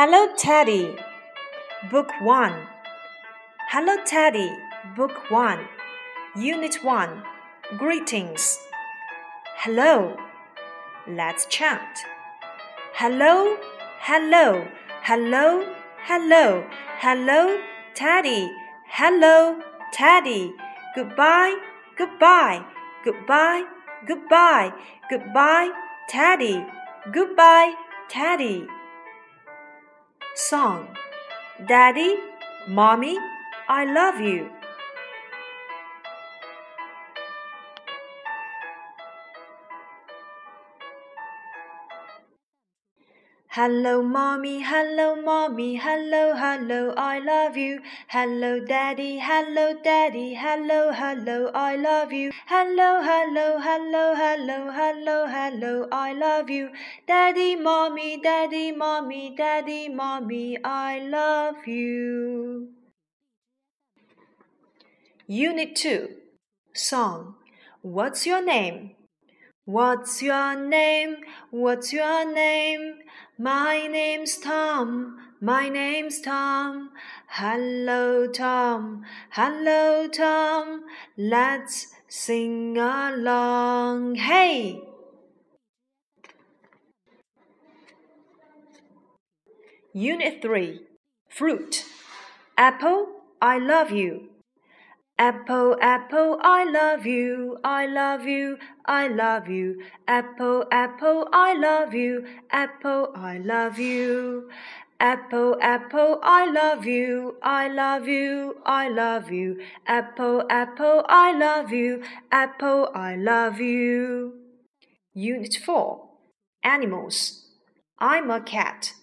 Hello Teddy, Book 1. Hello Teddy, Book 1. Unit 1. Greetings. Hello. Let's chant. Hello, hello, hello, hello, hello, Teddy. Hello, Teddy. Goodbye, goodbye, goodbye, goodbye, goodbye, Teddy. Goodbye, Teddy. Song Daddy, Mommy, I love you. Hello, mommy, hello, mommy, hello, hello, I love you. Hello, daddy, hello, daddy, hello, hello, I love you. Hello, hello, hello, hello, hello, hello, I love you. Daddy, mommy, daddy, mommy, daddy, mommy, I love you. Unit 2 Song. What's your name? What's your name? What's your name? My name's Tom. My name's Tom. Hello, Tom. Hello, Tom. Let's sing along. Hey! Unit 3 Fruit Apple, I love you. Apple, apple, I love you, I love you, I love you. Apple, apple, I love you, apple, I love you. Apple, apple, I love you, I love you, I love you. Apple, apple, I love you, apple, I love you. Unit 4 Animals. I'm a cat.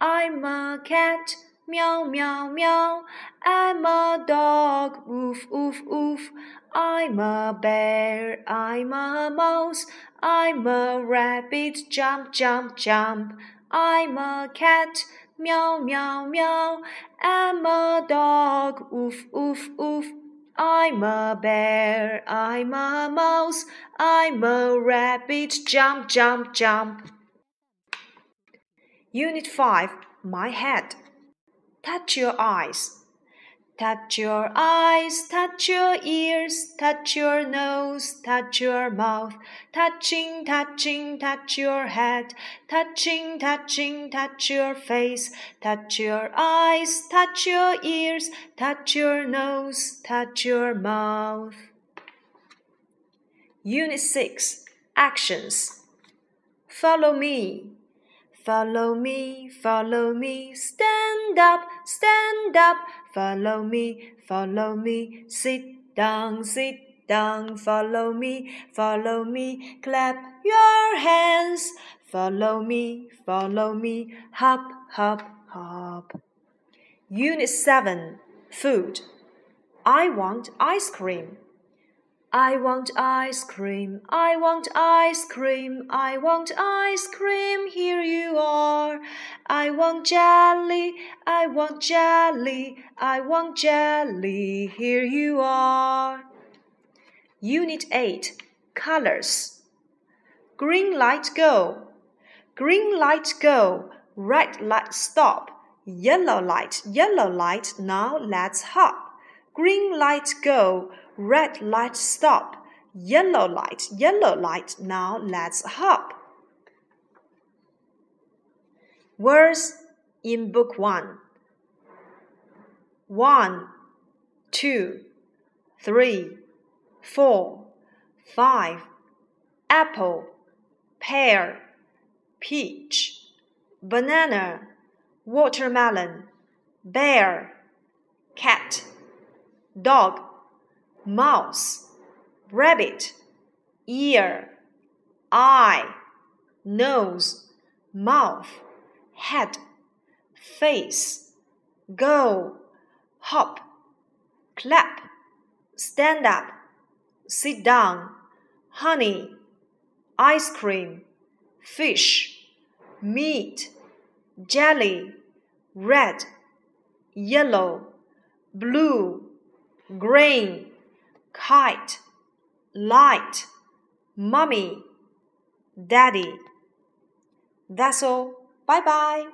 I'm a cat. Meow, meow, meow. I'm a dog. Woof, woof, woof. I'm a bear. I'm a mouse. I'm a rabbit. Jump, jump, jump. I'm a cat. Meow, meow, meow. I'm a dog. Woof, woof, woof. I'm a bear. I'm a mouse. I'm a rabbit. Jump, jump, jump. Unit 5 My Head touch your eyes. Touch your eyes, touch your ears, touch your nose, touch your mouth, touching, touching, touch your head, touching, touching, touch your face, touch your eyes, touch your ears, touch your nose, touch your mouth. Unit 6 Actions Follow me. Follow me, follow me, stand up, stand up, follow me, follow me, sit down, sit down, follow me, follow me, clap your hands, follow me, follow me, hop, hop, hop. Unit 7 Food. I want ice cream. I want ice cream, I want ice cream, I want ice cream, here you are. I want jelly, I want jelly, I want jelly, here you are. Unit 8 Colors Green light go, green light go, red light stop, yellow light, yellow light, now let's hop. Green light go, red light stop, yellow light, yellow light, now let's hop. Words in Book 1 1, 2, 3, 4, 5, apple, pear, peach, banana, watermelon, bear, cat, dog mouse, rabbit, ear, eye, nose, mouth, head, face, go, hop, clap, stand up, sit down, honey, ice cream, fish, meat, jelly, red, yellow, blue, green kite, light, mommy, daddy. That's all. Bye bye.